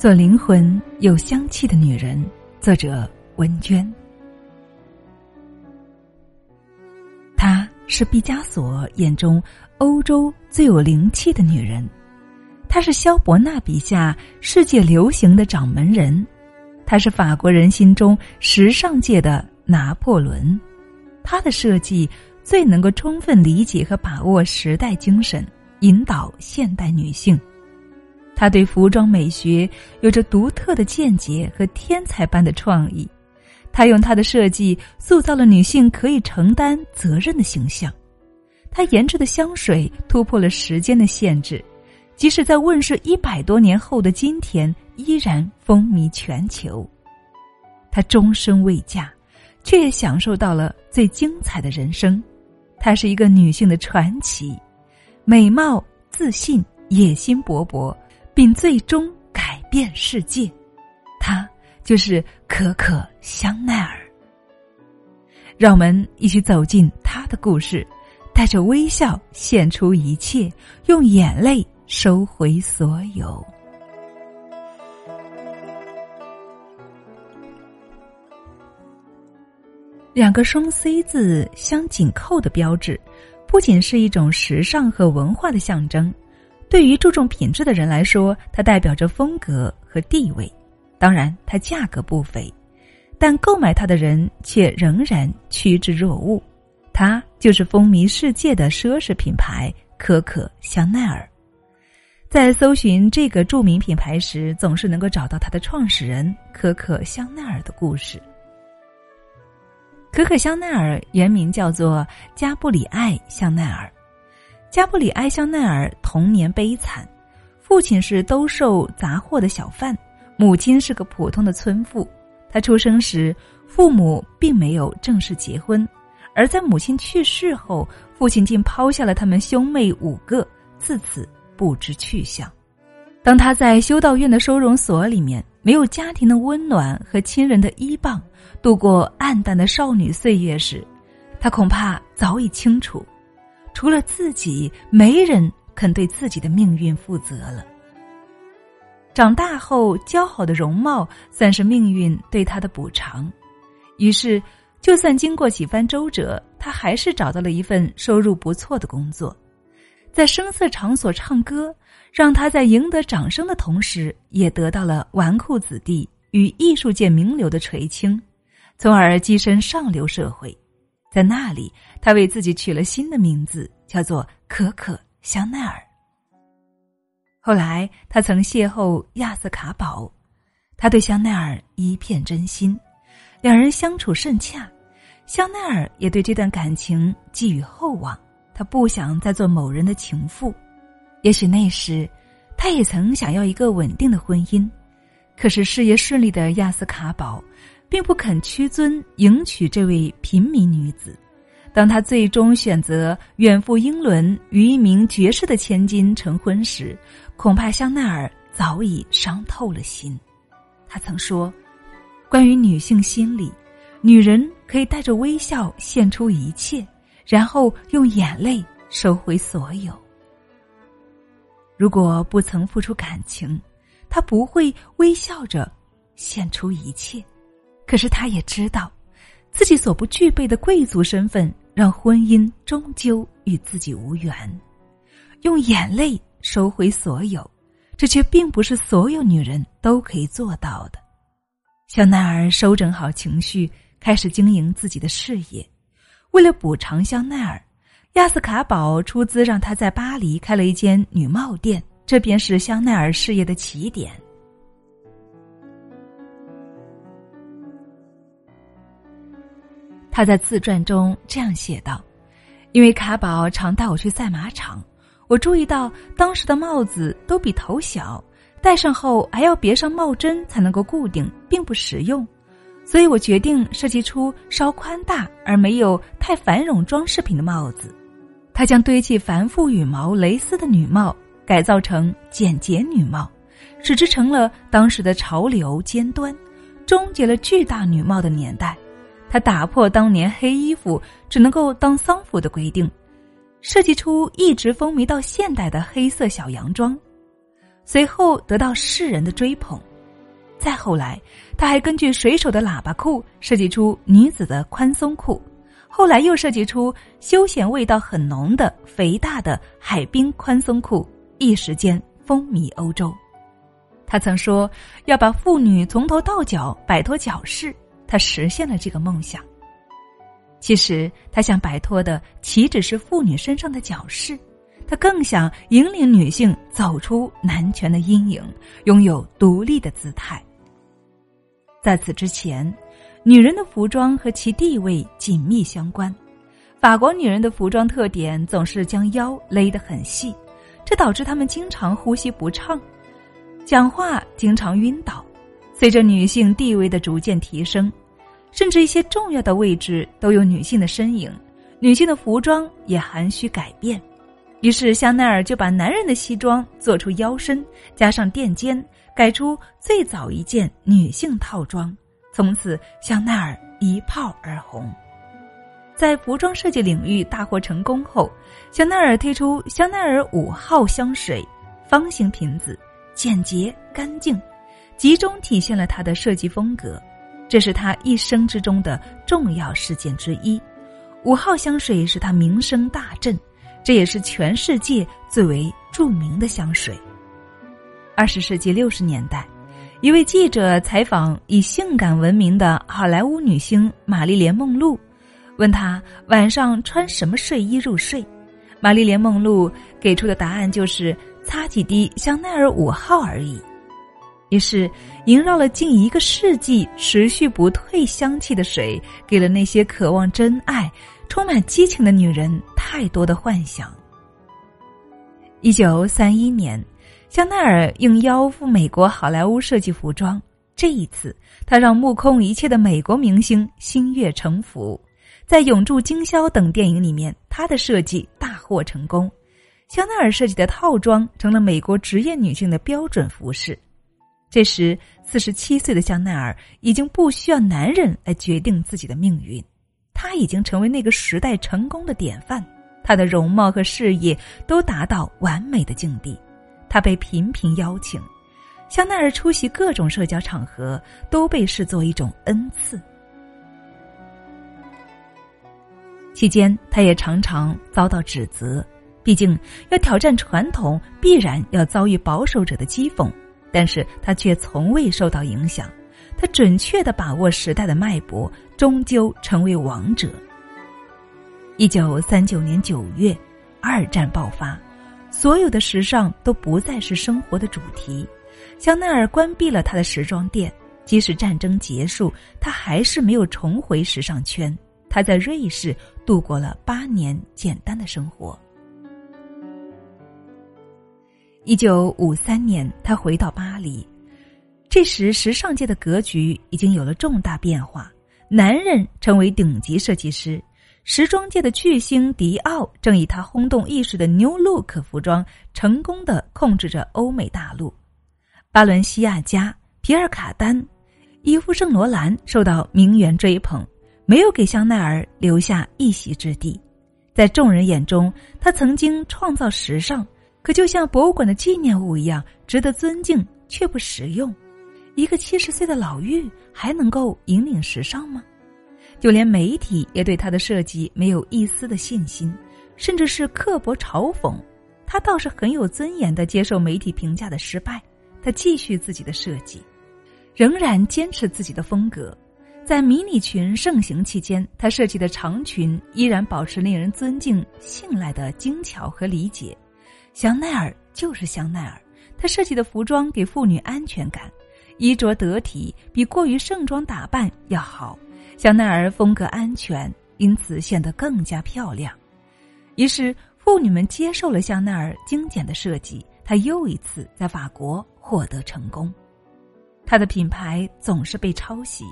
做灵魂有香气的女人，作者文娟。她是毕加索眼中欧洲最有灵气的女人，她是萧伯纳笔下世界流行的掌门人，她是法国人心中时尚界的拿破仑。她的设计最能够充分理解和把握时代精神，引导现代女性。他对服装美学有着独特的见解和天才般的创意，他用他的设计塑造了女性可以承担责任的形象。他研制的香水突破了时间的限制，即使在问世一百多年后的今天，依然风靡全球。他终身未嫁，却也享受到了最精彩的人生。她是一个女性的传奇，美貌、自信、野心勃勃。并最终改变世界，他就是可可香奈儿。让我们一起走进他的故事，带着微笑献出一切，用眼泪收回所有。两个双 C 字相紧扣的标志，不仅是一种时尚和文化的象征。对于注重品质的人来说，它代表着风格和地位。当然，它价格不菲，但购买它的人却仍然趋之若鹜。它就是风靡世界的奢侈品牌可可香奈儿。在搜寻这个著名品牌时，总是能够找到它的创始人可可香奈儿的故事。可可香奈儿原名叫做加布里埃香奈儿。加布里埃·香奈儿童年悲惨，父亲是兜售杂货的小贩，母亲是个普通的村妇。他出生时，父母并没有正式结婚，而在母亲去世后，父亲竟抛下了他们兄妹五个，自此不知去向。当他在修道院的收容所里面，没有家庭的温暖和亲人的依傍，度过暗淡的少女岁月时，他恐怕早已清楚。除了自己，没人肯对自己的命运负责了。长大后，姣好的容貌算是命运对他的补偿。于是，就算经过几番周折，他还是找到了一份收入不错的工作，在声色场所唱歌，让他在赢得掌声的同时，也得到了纨绔子弟与艺术界名流的垂青，从而跻身上流社会。在那里，他为自己取了新的名字，叫做可可香奈儿。后来，他曾邂逅亚瑟卡宝，他对香奈儿一片真心，两人相处甚洽。香奈儿也对这段感情寄予厚望，他不想再做某人的情妇。也许那时，他也曾想要一个稳定的婚姻，可是事业顺利的亚瑟卡宝。并不肯屈尊迎娶这位平民女子。当他最终选择远赴英伦与一名爵士的千金成婚时，恐怕香奈儿早已伤透了心。他曾说：“关于女性心理，女人可以带着微笑献出一切，然后用眼泪收回所有。如果不曾付出感情，她不会微笑着献出一切。”可是，他也知道，自己所不具备的贵族身份，让婚姻终究与自己无缘。用眼泪收回所有，这却并不是所有女人都可以做到的。香奈儿收整好情绪，开始经营自己的事业。为了补偿香奈儿，亚斯卡宝出资让他在巴黎开了一间女帽店，这便是香奈儿事业的起点。他在自传中这样写道：“因为卡宝常带我去赛马场，我注意到当时的帽子都比头小，戴上后还要别上帽针才能够固定，并不实用。所以我决定设计出稍宽大而没有太繁荣装饰品的帽子。他将堆砌繁复羽毛、蕾丝的女帽改造成简洁女帽，使之成了当时的潮流尖端，终结了巨大女帽的年代。”他打破当年黑衣服只能够当丧服的规定，设计出一直风靡到现代的黑色小洋装，随后得到世人的追捧，再后来，他还根据水手的喇叭裤设计出女子的宽松裤，后来又设计出休闲味道很浓的肥大的海滨宽松裤，一时间风靡欧洲。他曾说要把妇女从头到脚摆脱矫饰，他实现了这个梦想。其实他想摆脱的岂止是妇女身上的矫饰，他更想引领女性走出男权的阴影，拥有独立的姿态。在此之前，女人的服装和其地位紧密相关。法国女人的服装特点总是将腰勒得很细，这导致她们经常呼吸不畅，讲话经常晕倒。随着女性地位的逐渐提升，甚至一些重要的位置都有女性的身影，女性的服装也含蓄改变。于是香奈儿就把男人的西装做出腰身，加上垫肩。改出最早一件女性套装，从此香奈儿一炮而红。在服装设计领域大获成功后，香奈儿推出香奈儿五号香水，方形瓶子，简洁干净，集中体现了他的设计风格。这是他一生之中的重要事件之一。五号香水使他名声大振，这也是全世界最为著名的香水。二十世纪六十年代，一位记者采访以性感闻名的好莱坞女星玛丽莲·梦露，问她晚上穿什么睡衣入睡。玛丽莲·梦露给出的答案就是擦几滴香奈儿五号而已。于是，萦绕了近一个世纪、持续不退香气的水，给了那些渴望真爱、充满激情的女人太多的幻想。一九三一年。香奈儿应邀赴美国好莱坞设计服装，这一次他让目空一切的美国明星心悦诚服。在《永驻经销》等电影里面，他的设计大获成功。香奈儿设计的套装成了美国职业女性的标准服饰。这时，四十七岁的香奈儿已经不需要男人来决定自己的命运，她已经成为那个时代成功的典范。她的容貌和事业都达到完美的境地。他被频频邀请，香奈儿出席各种社交场合都被视作一种恩赐。期间，他也常常遭到指责，毕竟要挑战传统，必然要遭遇保守者的讥讽。但是他却从未受到影响，他准确的把握时代的脉搏，终究成为王者。一九三九年九月，二战爆发。所有的时尚都不再是生活的主题，香奈儿关闭了他的时装店。即使战争结束，他还是没有重回时尚圈。他在瑞士度过了八年简单的生活。一九五三年，他回到巴黎，这时时尚界的格局已经有了重大变化，男人成为顶级设计师。时装界的巨星迪奥正以他轰动一时的 New Look 服装，成功的控制着欧美大陆。巴伦西亚加、皮尔卡丹、伊夫圣罗兰受到名媛追捧，没有给香奈儿留下一席之地。在众人眼中，他曾经创造时尚，可就像博物馆的纪念物一样，值得尊敬却不实用。一个七十岁的老妪还能够引领时尚吗？就连媒体也对他的设计没有一丝的信心，甚至是刻薄嘲讽。他倒是很有尊严的接受媒体评价的失败，他继续自己的设计，仍然坚持自己的风格。在迷你裙盛行期间，他设计的长裙依然保持令人尊敬、信赖的精巧和理解。香奈儿就是香奈儿，他设计的服装给妇女安全感，衣着得体，比过于盛装打扮要好。香奈儿风格安全，因此显得更加漂亮。于是，妇女们接受了香奈儿精简的设计，她又一次在法国获得成功。她的品牌总是被抄袭，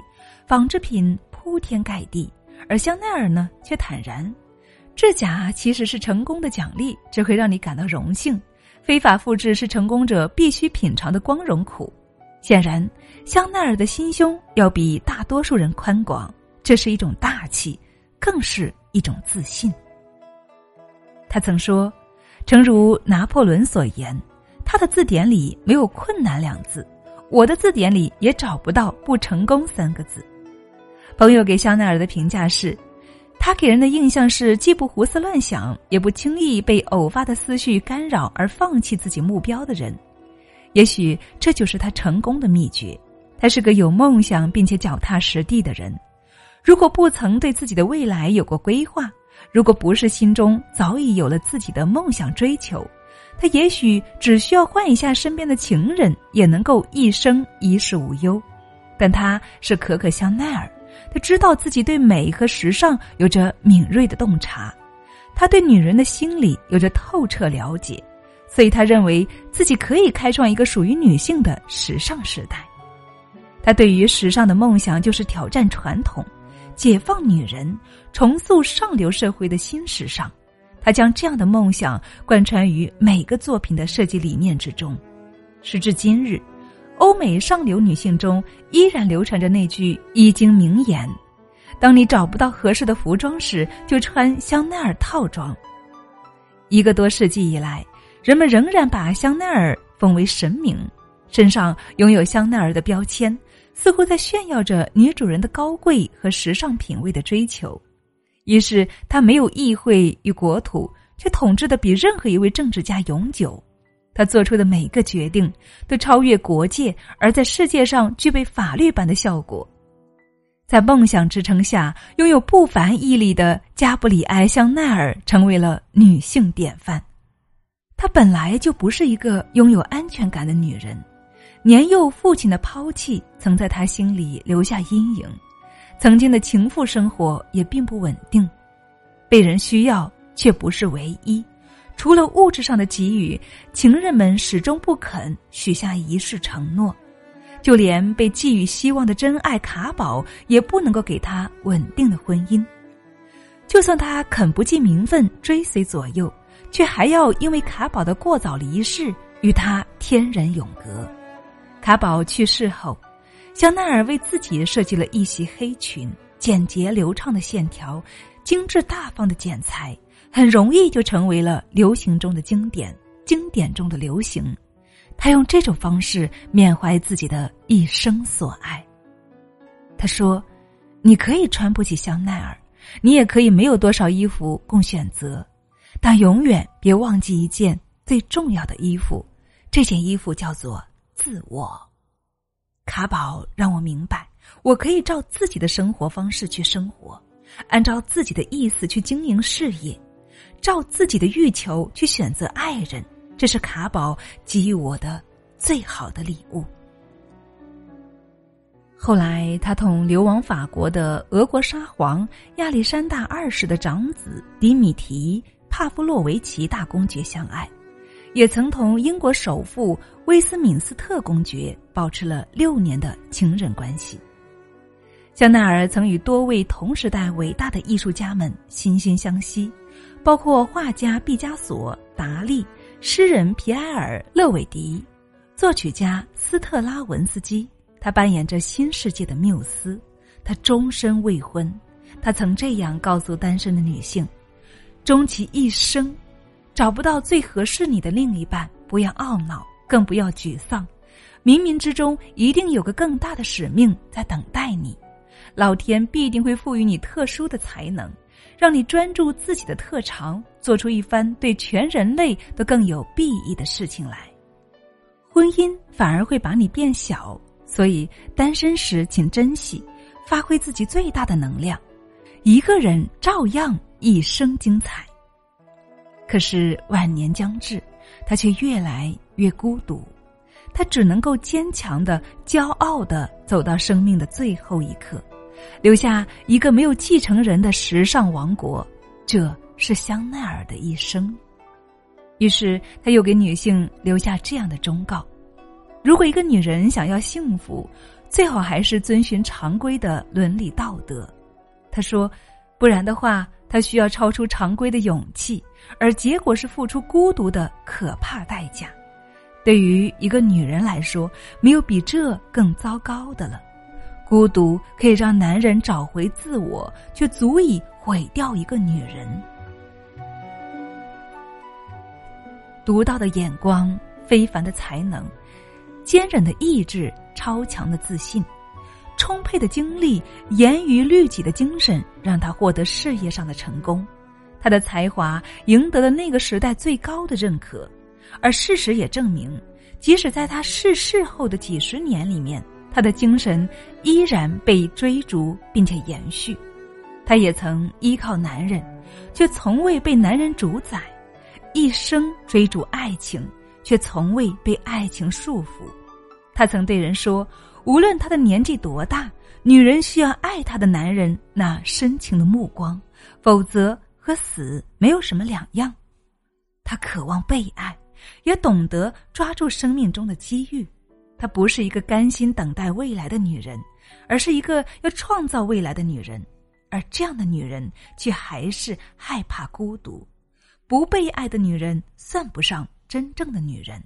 仿制品铺天盖地，而香奈儿呢，却坦然：制假其实是成功的奖励，这会让你感到荣幸；非法复制是成功者必须品尝的光荣苦。显然，香奈儿的心胸要比大多数人宽广。这是一种大气，更是一种自信。他曾说：“诚如拿破仑所言，他的字典里没有困难两字，我的字典里也找不到“不成功”三个字。朋友给香奈儿的评价是：他给人的印象是既不胡思乱想，也不轻易被偶发的思绪干扰而放弃自己目标的人。也许这就是他成功的秘诀。他是个有梦想并且脚踏实地的人。如果不曾对自己的未来有过规划，如果不是心中早已有了自己的梦想追求，他也许只需要换一下身边的情人，也能够一生衣食无忧。但他是可可香奈儿，他知道自己对美和时尚有着敏锐的洞察，他对女人的心理有着透彻了解，所以他认为自己可以开创一个属于女性的时尚时代。他对于时尚的梦想就是挑战传统。解放女人，重塑上流社会的新时尚，他将这样的梦想贯穿于每个作品的设计理念之中。时至今日，欧美上流女性中依然流传着那句易经名言：“当你找不到合适的服装时，就穿香奈儿套装。”一个多世纪以来，人们仍然把香奈儿奉为神明，身上拥有香奈儿的标签。似乎在炫耀着女主人的高贵和时尚品味的追求，于是他没有议会与国土，却统治的比任何一位政治家永久。他做出的每个决定都超越国界，而在世界上具备法律般的效果。在梦想支撑下，拥有不凡毅力的加布里埃·香奈儿成为了女性典范。她本来就不是一个拥有安全感的女人。年幼父亲的抛弃曾在他心里留下阴影，曾经的情妇生活也并不稳定，被人需要却不是唯一。除了物质上的给予，情人们始终不肯许下一世承诺，就连被寄予希望的真爱卡宝也不能够给他稳定的婚姻。就算他肯不计名分追随左右，却还要因为卡宝的过早离世与他天人永隔。卡宝去世后，香奈儿为自己设计了一袭黑裙，简洁流畅的线条，精致大方的剪裁，很容易就成为了流行中的经典，经典中的流行。他用这种方式缅怀自己的一生所爱。他说：“你可以穿不起香奈儿，你也可以没有多少衣服供选择，但永远别忘记一件最重要的衣服，这件衣服叫做。”自我，卡宝让我明白，我可以照自己的生活方式去生活，按照自己的意思去经营事业，照自己的欲求去选择爱人。这是卡宝给予我的最好的礼物。后来，他同流亡法国的俄国沙皇亚历山大二世的长子迪米提·帕夫洛维奇大公爵相爱。也曾同英国首富威斯敏斯特公爵保持了六年的情人关系。香奈儿曾与多位同时代伟大的艺术家们惺惺相惜，包括画家毕加索、达利、诗人皮埃尔·勒韦迪、作曲家斯特拉文斯基。他扮演着新世界的缪斯。他终身未婚。他曾这样告诉单身的女性：“终其一生。”找不到最合适你的另一半，不要懊恼，更不要沮丧。冥冥之中，一定有个更大的使命在等待你。老天必定会赋予你特殊的才能，让你专注自己的特长，做出一番对全人类都更有裨益的事情来。婚姻反而会把你变小，所以单身时请珍惜，发挥自己最大的能量。一个人照样一生精彩。可是晚年将至，他却越来越孤独，他只能够坚强的、骄傲的走到生命的最后一刻，留下一个没有继承人的时尚王国。这是香奈儿的一生。于是他又给女性留下这样的忠告：如果一个女人想要幸福，最好还是遵循常规的伦理道德。他说，不然的话。他需要超出常规的勇气，而结果是付出孤独的可怕代价。对于一个女人来说，没有比这更糟糕的了。孤独可以让男人找回自我，却足以毁掉一个女人。独到的眼光，非凡的才能，坚韧的意志、超强的自信、充沛的精力、严于律己的精神，让他获得事业上的成功。他的才华赢得了那个时代最高的认可，而事实也证明，即使在他逝世后的几十年里面，他的精神依然被追逐并且延续。他也曾依靠男人，却从未被男人主宰，一生追逐爱情，却从未被爱情束缚。他曾对人说：“无论他的年纪多大，女人需要爱她的男人那深情的目光，否则。”和死没有什么两样，她渴望被爱，也懂得抓住生命中的机遇。她不是一个甘心等待未来的女人，而是一个要创造未来的女人。而这样的女人，却还是害怕孤独。不被爱的女人，算不上真正的女人。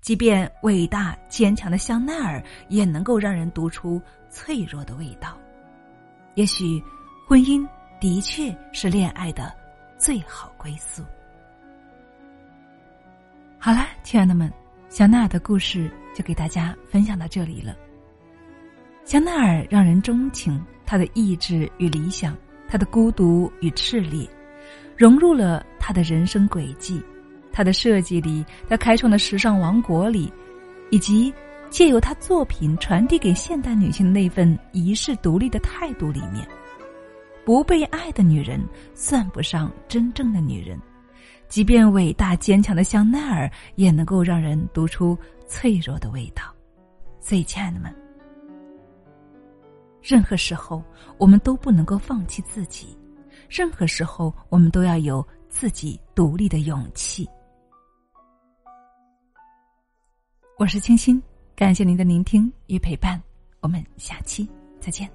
即便伟大坚强的香奈儿，也能够让人读出脆弱的味道。也许，婚姻的确是恋爱的。最好归宿。好了，亲爱的们，香奈儿的故事就给大家分享到这里了。香奈儿让人钟情，她的意志与理想，她的孤独与炽烈，融入了她的人生轨迹。她的设计里，她开创的时尚王国里，以及借由她作品传递给现代女性的那份遗世独立的态度里面。不被爱的女人算不上真正的女人，即便伟大坚强的香奈儿，也能够让人读出脆弱的味道。所以，亲爱的们，任何时候我们都不能够放弃自己，任何时候我们都要有自己独立的勇气。我是清新，感谢您的聆听与陪伴，我们下期再见。